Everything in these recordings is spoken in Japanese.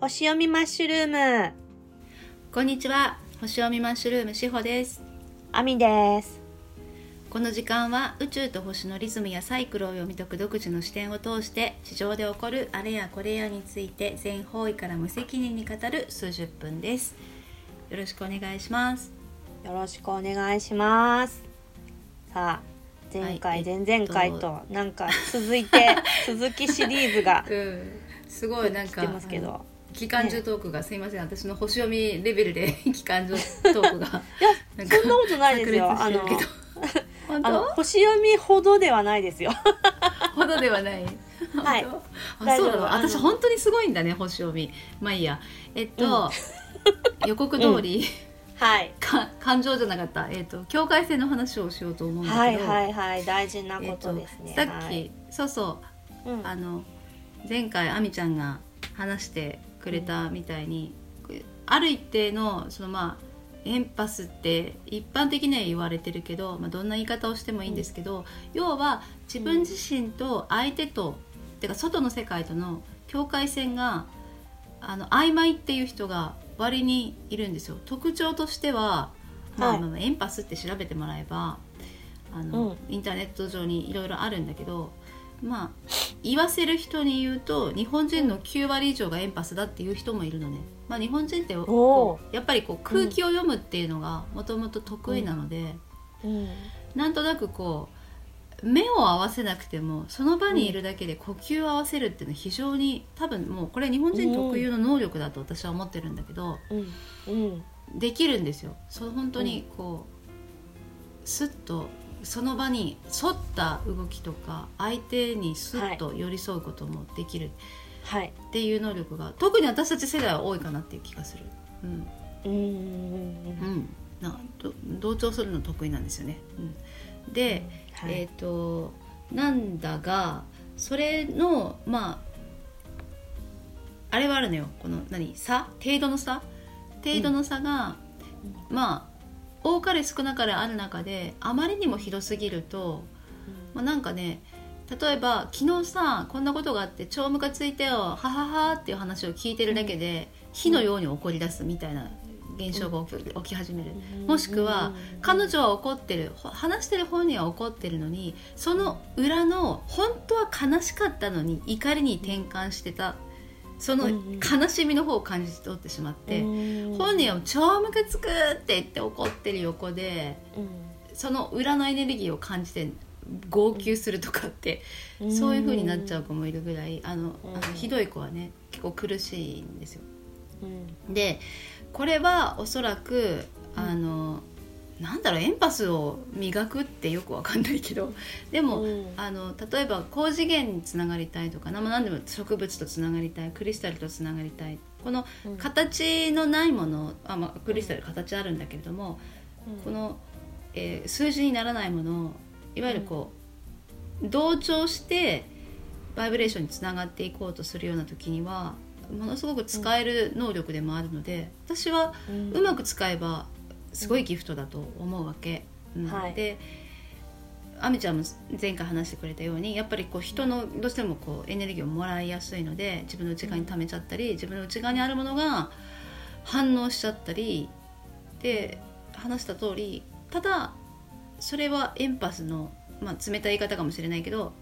星読みマッシュルーム。こんにちは。星読みマッシュルームしほです。あみです。この時間は宇宙と星のリズムやサイクルを読み解く独自の視点を通して地上で起こるあれやこれやについて全方位から無責任に語る数十分です。よろしくお願いします。よろしくお願いします。さあ前回、はい前々回と。なんか続いて 続きシリーズがうん。すごいなんか来てますけど機関銃トークが、すいません私の星読みレベルで機関銃トークが いやそんなことないですよ。炸裂してるけど。本あの当星読みほどではないですよ。ほどではない。はい。あ、そうなの？あの私本当にすごいんだね、星読み。まあいいや。えっと、予告通り、はい。か感情じゃなかった。えっと境界線の話をしようと思うんだけど。はいはいはい。大事なこえっととですね、さっき、はい。そうそう。うん。あの前回あみちゃんが話してくれたみたいに、ある一定のそのまあエンパスって一般的には言われてるけど、まあ、どんな言い方をしてもいいんですけど、要は自分自身と相手と、てか外の世界との境界線があの曖昧っていう人が割にいるん。ですよ特徴としては、まあはいまあまあエンパスって調べてもらえばあの、うん。インターネット上にいろいろあるん。だけどまあ言わせる人に言うと日本人の9割以上がエンパスだっていう人もいるのね、まあ、日本人ってやっぱりこう空気を読むっていうのがもともと得意なので、うん。なんとなくこう目を合わせなくてもその場にいるだけで呼吸を合わせるっていうのは非常に多分もうこれ日本人特有の能力だと私は思ってるんだけど、うん。うん。できるんですよ。そう本当にこうスッとその場に沿った動きとか相手にスッと寄り添うこともできる。はい。っていう能力が特に私たち世代は多いかなっていう気がする。うん。うん。うん。同調するの得意なんですよね。うん、で、はい。えっ、となんだがそれのまああれはあるのよ。この何？差？程度の差？程度の差が、まあ多かれ少なかれある中であまりにもひどすぎると、まあ、なんかね例えば昨日さこんなことがあって超ムカついてよはははっていう話を聞いてるだけで、火のように怒り出すみたいな現象が起き起き始める。もしくは彼女は怒ってるほ話してる本人は怒ってるのにその裏の本当は悲しかったのに怒りに転換してたその悲しみの方を感じ取ってしまって、本人は超ムカつくって言って怒ってる横でその裏のエネルギーを感じて号泣するとかって、そういう風になっちゃう子もいるぐらいあの,、あのひどい子はね結構苦しいんですよ。うん。でこれはおそらくあの、なんだろうエンパスを磨くってよくわかんないけど。でも、うん。あの例えば高次元につながりたいとか何でも植物とつながりたいクリスタルとつながりたい。このうん。形のないものあ、まあ、クリスタル形あるんだけれども、この、えー数字にならないものをいわゆるこう、同調してバイブレーションにつながっていこうとするような時にはものすごく使える能力でもあるので私はうん。うまく使えばすごいギフトだと思うわけ。うん。はい。であみちゃんも前回話してくれたようにやっぱりこう人のどうしてもこうエネルギーをもらいやすいので自分の内側に溜めちゃったり自分の内側にあるものが反応しちゃったり。で話した通りただそれはエンパスの、まあ、冷たい言い方かもしれないけど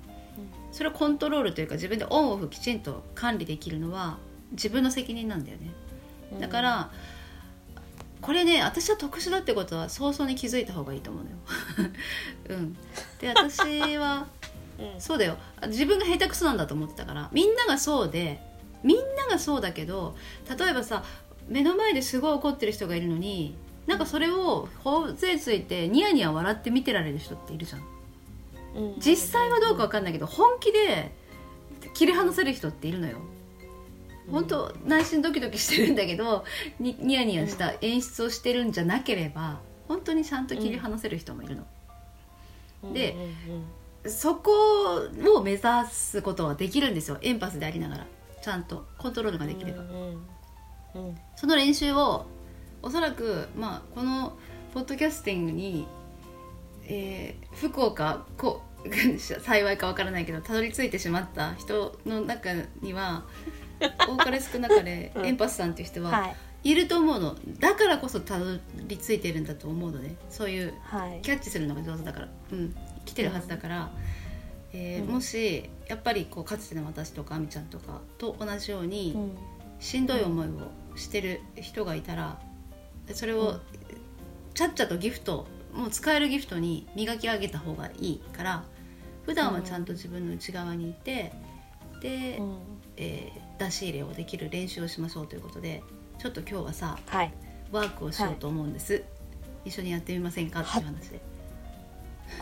それをコントロールというか自分でオンオフきちんと管理できるのは自分の責任なんだよね。だから、これね私は特殊だってことは早々に気づいた方がいいと思うのよ。うん、で私は うんそうだよ自分が下手くそなんだと思ってたからみんながそうでみんながそうだけど例えばさ目の前ですごい怒ってる人がいるのになんかそれを頬杖ついてニヤニヤ笑って見てられる人っているじゃん。うん実際はどうかわかんないけど本気で切り離せる人っているのよ。本当内心ドキドキしてるんだけどにニヤニヤした演出をしてるんじゃなければ本当にちゃんと切り離せる人もいるの。でうんそこを目指すことはできるんですよ。エンパスでありながら。ちゃんとコントロールができれば。その練習をおそらく、まあ、このポッドキャスティングに、えー福岡こ 幸いかわからないけどたどり着いてしまった人の中には多かれ少なかれうん。エンパスさんっていう人ははい。いると思うの。だからこそたどり着いてるんだと思うのね。そういうはい。キャッチするのが上手だから、うん、来てるはずだから、えーうん。もしやっぱりこうかつての私とかあみちゃんとかと同じように、うん。しんどい思いをしてる人がいたらそれをうん。ちゃっちゃとギフトもう使えるギフトに磨き上げた方がいいから普段はちゃんと自分の内側にいてで、うん。えー出し入れをできる練習をしましょうということでちょっと今日はさはい。ワークをしようと思うんです、一緒にやってみませんか？っていう話で。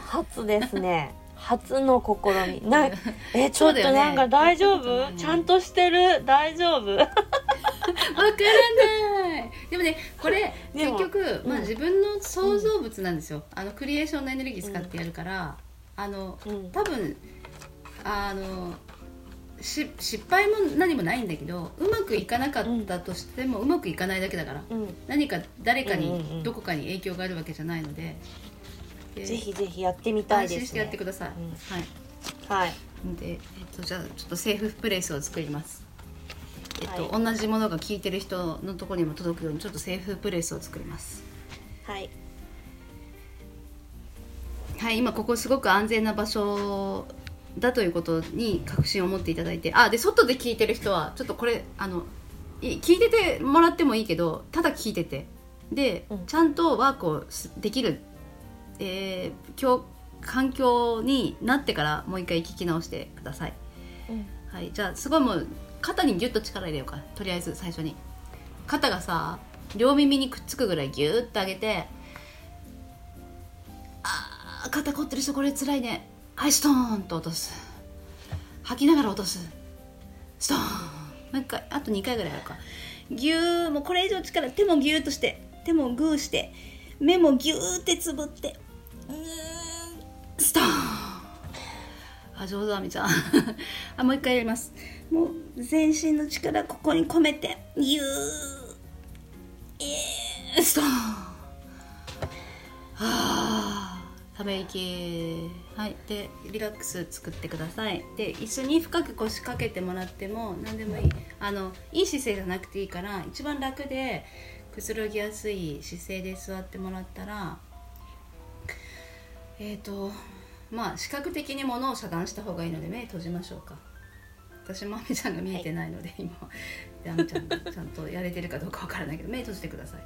初ですね。初の試み。な えちょっとなんか大丈夫、うんちゃんとしてる？大丈夫？わからない。でもねこれ結局、まあ、うん自分の創造物なんですよ、あのクリエーションのエネルギー使ってやるから、あのうん。多分あのし失敗も何もないんだけどうまくいかなかったとしても、うまくいかないだけだから。うん。何か誰かにどこかに影響があるわけじゃないので,で、ぜひぜひやってみたいですね。安心してやってください、うん。はい。はい。で、えっと、じゃあちょっとセーフプレイスを作ります。えっと、は同じものが聞いてる人のところにも届くようにちょっとセーフプレイスを作ります。はい。はい今ここすごく安全な場所だということに確信を持っていただいてあで外で聞いてる人はちょっとこれあのい聞いててもらってもいいけどただ聞いてて。で、うん。ちゃんとワークをすできる、えー、境環境になってからもう一回聞き直してください。うん。はい、じゃあすごいもう肩にギュッと力入れようか。とりあえず最初に。肩がさ両耳にくっつくぐらいギュッと上げてあー肩凝ってる人これ辛いねはいストーンと落とす。吐きながら落とす。ストーン。もう一回あと2回ぐらいやるか。ギューもうこれ以上力手もギューとして手もグーして目もギューってつぶって。うーんストーン。あ上手あみちゃん。あもう一回やります。もう全身の力ここに込めてギュー。えーストーン。ため息はい。でリラックス作ってください。で椅子に深く腰掛けてもらっても何でもいい。あのいい姿勢じゃなくていいから一番楽でくつろぎやすい姿勢で座ってもらったらえっ、とまあ視覚的にものを遮断した方がいいので目閉じましょうか。私もあみちゃんが見えてないので、今。であみちゃんがちゃんとやれてるかどうかわからないけど目閉じてください。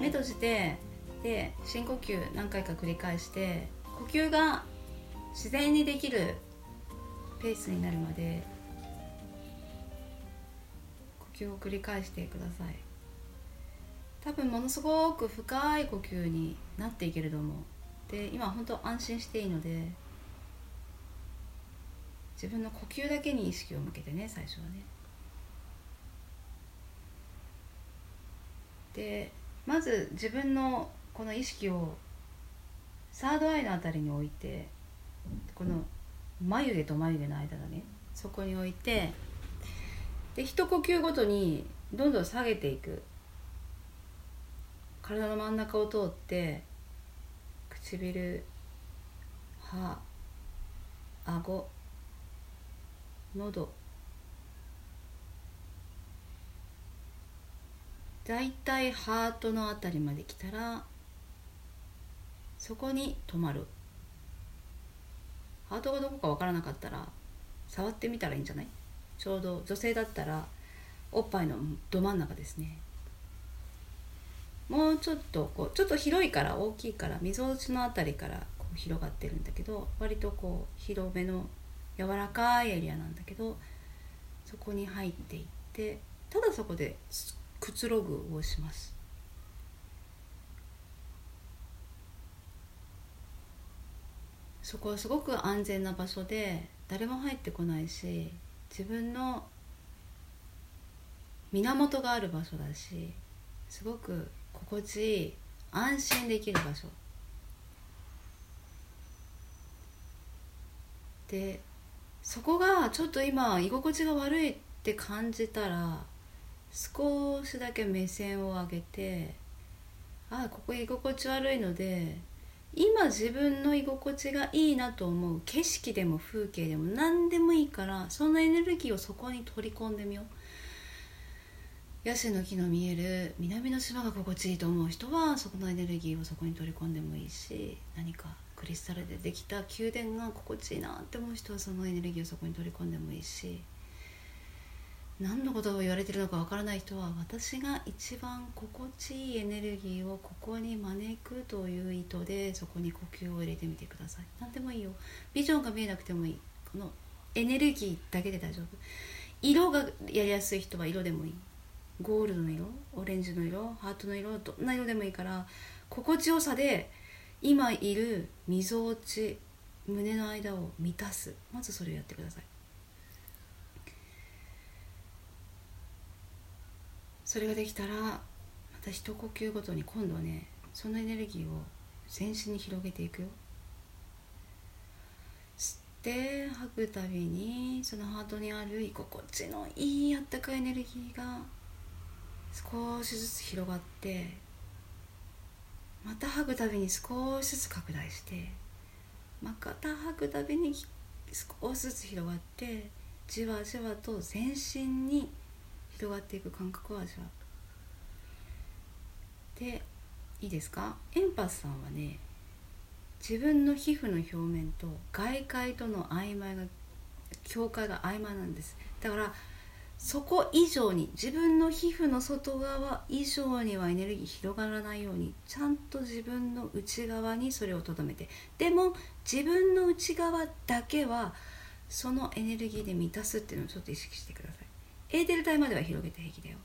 目閉じてで深呼吸何回か繰り返して呼吸が自然にできるペースになるまで呼吸を繰り返してください。多分ものすごく深い呼吸になっていけると思う。で今本当安心していいので自分の呼吸だけに意識を向けてね最初はね。でまず自分のこの意識をサードアイのあたりに置いてこの眉毛と眉毛の間だねそこに置いてで一呼吸ごとにどんどん下げていく。体の真ん中を通って唇歯顎喉。だいたいハートのあたりまで来たらそこに止まる。ハートがどこかわからなかったら触ってみたらいいんじゃない？ちょうど女性だったらおっぱいのど真ん中ですね。もうちょっとこうちょっと広いから大きいからみぞおちのあたりからこう広がってるんだけど割とこう広めの柔らかいエリアなんだけどそこに入っていってただそこでくつろぐをします。そこはすごく安全な場所で誰も入ってこないし自分の源がある場所だしすごく心地いい安心できる場所。でそこがちょっと今居心地が悪いって感じたら少しだけ目線を上げてあここ居心地悪いので今自分の居心地がいいなと思う。景色でも風景でも何でもいいからそのエネルギーをそこに取り込んでみよう。ヤシの木の見える南の島が心地いいと思う人はそこのエネルギーをそこに取り込んでもいいし何かクリスタルでできた宮殿が心地いいなって思う人はそのエネルギーをそこに取り込んでもいいし。何のことを言われてるのかわからない人は私が一番心地いいエネルギーをここに招くという意図でそこに呼吸を入れてみてください。何でもいいよ。ビジョンが見えなくてもいい。このエネルギーだけで大丈夫。色がやりやすい人は色でもいい。ゴールドの色オレンジの色ハートの色どんな色でもいいから心地よさで今いるみぞおち胸の間を満たす。まずそれをやってください。それができたらまた一呼吸ごとに今度はねそのエネルギーを全身に広げていくよ。吸って吐くたびにそのハートにある居心地のいいあったかいエネルギーが少しずつ広がってまた吐くたびに少しずつ拡大してまた吐くたびに少しずつ広がってじわじわと全身に広がっていく感覚を味わう。でいいですか？エンパスさんはね自分の皮膚の表面と外界との曖昧が境界が曖昧なんです。だからそこ以上に自分の皮膚の外側以上にはエネルギー広がらないようにちゃんと自分の内側にそれをとどめて。でも自分の内側だけはそのエネルギーで満たすっていうのをちょっと意識してください。エーテル体までは広げて平気だよ。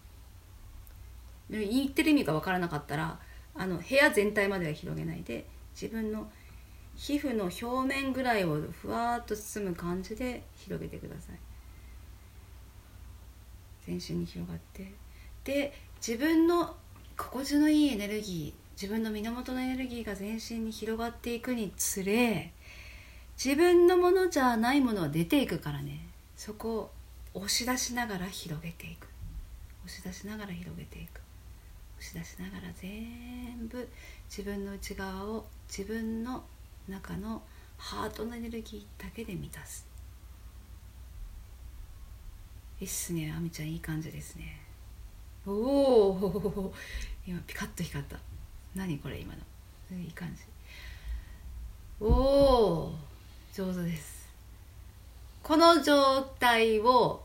言ってる意味が分からなかったらあの部屋全体までは広げないで自分の皮膚の表面ぐらいをふわっと包む感じで広げてください。全身に広がって。で自分の心地のいいエネルギー自分の源のエネルギーが全身に広がっていくにつれ自分のものじゃないものは出ていくからね。そこ押し出しながら広げていく。押し出しながら広げていく。押し出しながら全部自分の内側を自分の中のハートのエネルギーだけで満たす。いいっすねあみちゃんいい感じですね。おお今ピカッと光った。何これ今の。いい感じ。おお上手です。この状態を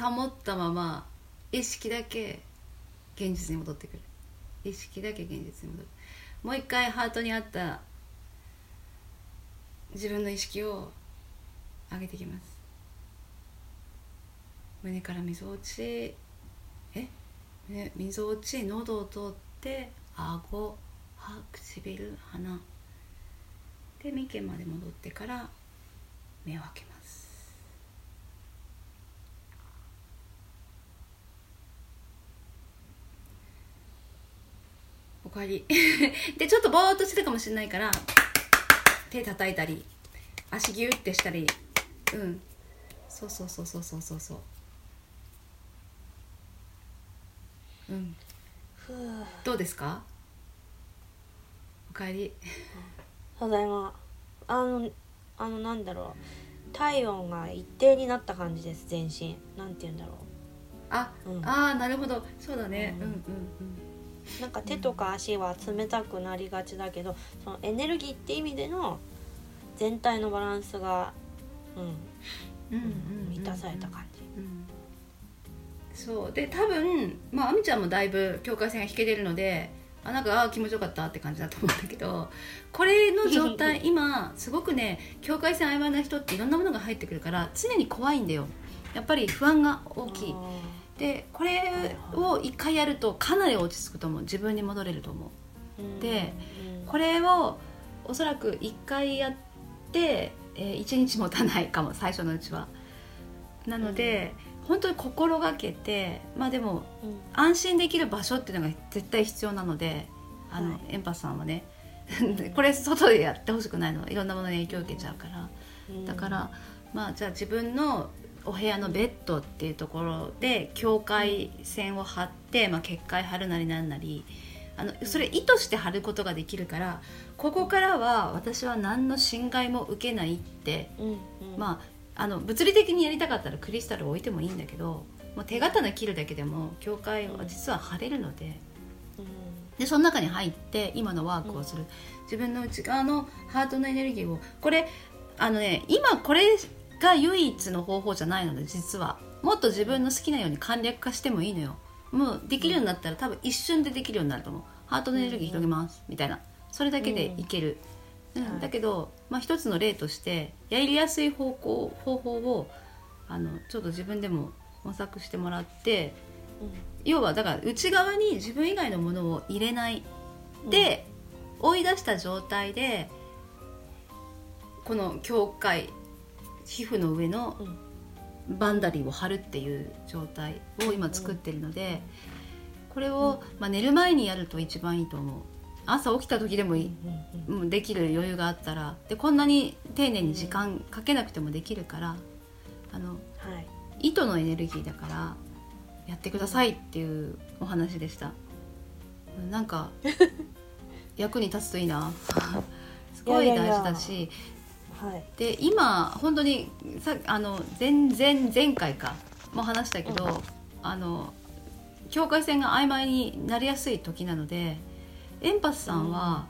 保ったまま意識だけ現実に戻ってくる。意識だけ現実に戻る。もう一回ハートにあった自分の意識を上げていきます。胸からみぞおちえ、ね、みぞおち喉を通って顎歯唇鼻。で眉間まで戻ってから目を開けます。おかえり。でちょっとぼーっとしてたかもしれないから手叩いたり足ギュってしたりうん。そうそうそうそうそうそうそう。うん。どうですか？おかえり。ただいまあのあのなんだろう。体温が一定になった感じです全身。なんて言うんだろあ、うん。あーなるほど。そうだね。ううんんうん。うなんか手とか足は冷たくなりがちだけどそのエネルギーって意味での全体のバランスが、うん、うんうんうんうん満たされた感じ、うん。そう。で多分まああみちゃんもだいぶ境界線が引けてるのであなんかあー気持ちよかったって感じだと思うんだけどこれの状態 今すごくね境界線曖昧な人っていろんなものが入ってくるから常に怖いんだよ。やっぱり不安が大きい。あでこれを一回やるとかなり落ち着くと思う。自分に戻れると思う。ーうんでうんこれをおそらく1回やって、え1日持たないかも最初のうちは。なので、本当に心がけてまあでもうん。安心できる場所っていうのが絶対必要なのであの、はい。エンパスさんはね。これ外でやってほしくないの。いろんなものに影響を受けちゃうから。うん。だからまあじゃあ自分のお部屋のベッドっていうところで境界線を張って、まあ、結界張るなりなんなりあのそれ意図して張ることができるからここからは私は何の侵害も受けないってうんうん。まああの物理的にやりたかったらクリスタルを置いてもいいんだけどもう手刀切るだけでも境界は実は晴れるのでうん。でその中に入って今のワークをする、自分の内側のハートのエネルギーをこれあのね今これが唯一の方法じゃないので実は。もっと自分の好きなように簡略化してもいいのよ。もうできるようになったら多分一瞬でできるようになると思う。ハートのエネルギー広げます。みたいな。それだけでいける、うん。はい。だけど、まあ、一つの例としてやりやすい方向方法をあのちょっと自分でも模索してもらって要はだから内側に自分以外のものを入れない。で、追い出した状態でこの境界皮膚の上のバンダリーを貼るっていう状態を今作ってるので、これを、まあ、寝る前にやると一番いいと思う。朝起きた時でもいい、うん、できる余裕があったら。でこんなに丁寧に時間かけなくてもできるからあのはい。糸のエネルギーだからやってくださいっていうお話でした。なんか 役に立つといいな。すごい大事だしはい。で今本当にさあの前々前回かも話したけど、うん。あの境界線が曖昧になりやすい時なのでエンパスさんは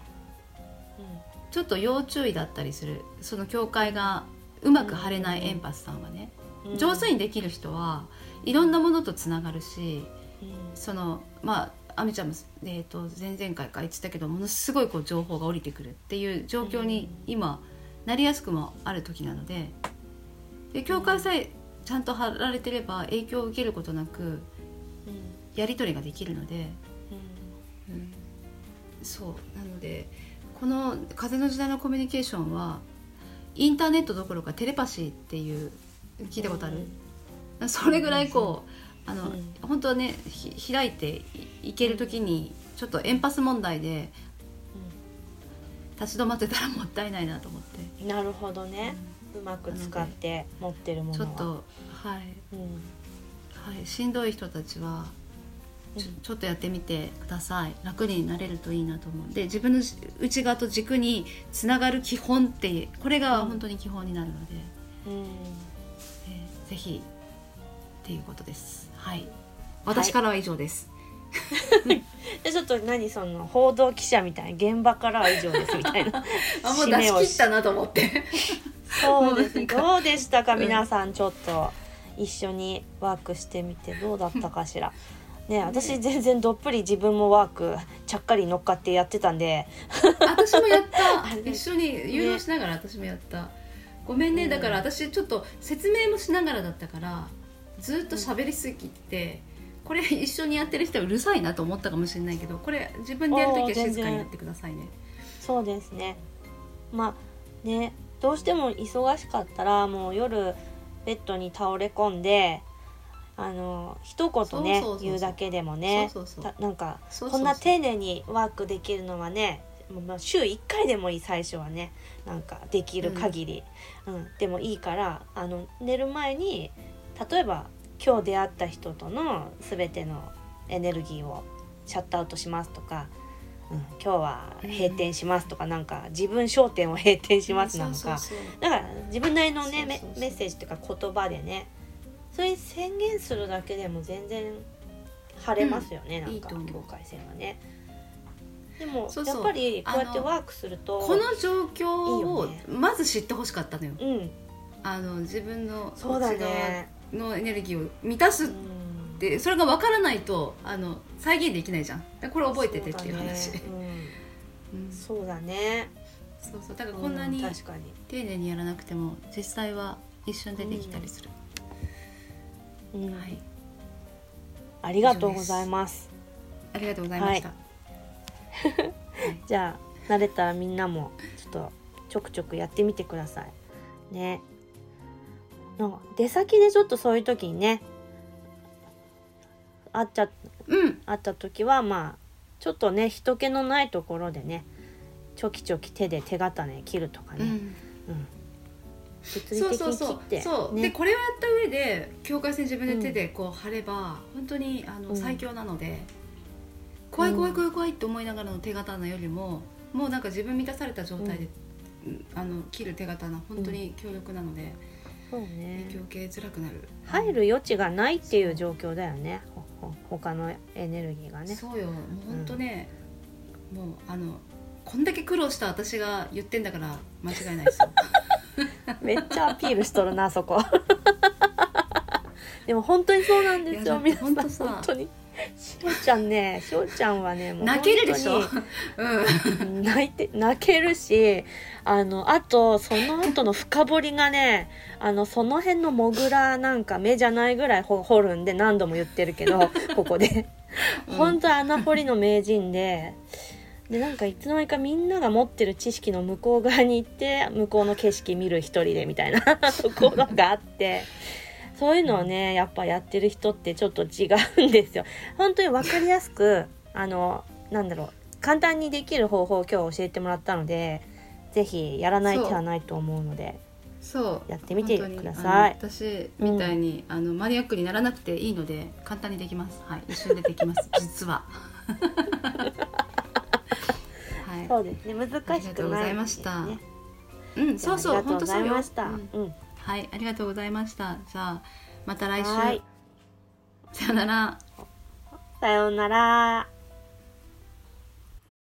ちょっと要注意だったりする。その境界がうまく張れないエンパスさんはね、うん。上手にできる人はいろんなものとつながるしうん。そのまあ亜美ちゃんも、えー、と前々回から言ってたけどものすごいこう情報が降りてくるっていう状況に今なりやすくもある時なのでで境界さえちゃんと張られてれば影響を受けることなくうん。やり取りができるので、うん。うん。そう。なのでこの「風の時代のコミュニケーション」はインターネットどころかテレパシーっていう聞いたことある、それぐらいこうあの、うん本当はねひ開いていいける時にちょっとエンパス問題で立ち止まってたらもったいないなと思って、うんなるほどね。うまく使って持ってるものは。ちょっとはい、うん。はい、しんどい人たちはちょうん。ちょっとやってみてください。楽になれるといいなと思う。で自分の内側と軸につながる基本ってこれが本当に基本になるので、うん。えーぜひっていうことです。はい。私からは以上です、でちょっと何その報道記者みたいな現場からは以上ですみたいな。あもう出し切ったなと思って。そうです どうでしたか？うん皆さんちょっと一緒にワークしてみてどうだったかしら。ね私全然どっぷり自分もワークちゃっかり乗っかってやってたんで。私もやった。一緒に誘導しながら私もやった、ごめんね、うん。だから私ちょっと説明もしながらだったからずっと喋りすぎて、これ一緒にやってる人はうるさいなと思ったかもしれないけどこれ自分でやるときは静かにやってくださいね。そうですね。まあねどうしても忙しかったらもう夜ベッドに倒れ込んであの一言ね言うだけでもねなんかこんな丁寧にワークできるのはねまあ週1回でもいい最初はねなんかできる限り、うん。でもいいからあの寝る前に例えば今日出会った人との全てのエネルギーをシャットアウトしますとか、うん、今日は閉店しますとか、なんか自分商店を閉店しますなのか、だから自分なりのねメッセージというか言葉でねそれ宣言するだけでも全然晴れますよね、うん。なんか境界線はね。でもやっぱりこうやってワークするとこの状況をまず知ってほしかったのよ。うん。あの自分のそうだね。のエネルギーを満たすっうん。てそれが分からないとあの再現できないじゃん。これ覚えててっていう話そうだね。そうだね。そうそう。だからこんなにう確かに。丁寧にやらなくても実際は一瞬でできたりする、うん。はい。ありがとうございます。ありがとうございました、じゃあ慣れたらみんなもちょっとちょくちょくやってみてください。ねなんか出先でちょっとそういう時にね会っちゃうん。会った時はまあちょっとね人気のないところでねちょきちょき手で手刀切るとかね、うん。うん。そうそうそう。そう、ね。でこれをやった上で境界線自分で手でこう貼れば、本当にあの、うん。最強なので怖い怖い怖い怖いって思いながらの手刀よりももうなんか自分満たされた状態で、うん。あの切る手刀本当に強力なので、そうね。影響を受けづらくなる。入る余地がないっていう状況だよね。ほほ他のエネルギーがね。そうよ。もう本当ね、もうあのこんだけ苦労した私が言ってんだから間違いないですよ。めっちゃアピールしとるなそこ。でも本当にそうなんですよ皆さん。本当にしおちゃんねしおちゃんはねもう泣けるでしょ？本うん。泣いて泣けるしあのあとその後の深掘りがねあのその辺のモグラなんか目じゃないぐらいほ掘るんで何度も言ってるけど ここで。うん。本当穴掘りの名人で。でなんかいつの間にかみんなが持ってる知識の向こう側に行って向こうの景色見る一人でみたいな ところがあってそういうのをねやっぱやってる人ってちょっと違うんですよ。本当に分かりやすくあのなんだろう簡単にできる方法を今日教えてもらったのでぜひやらない手はないと思うのでそう。やってみてください。私みたいに、あのマニアックにならなくていいので簡単にできます。はい。一瞬でできます。実は。はい。そうですね。難しくない、ありがとうございました。ねうん。そうそう。本当そうました。うん。うんはいありがとうございました。じゃあまた来週。はい。さよなら。さようなら。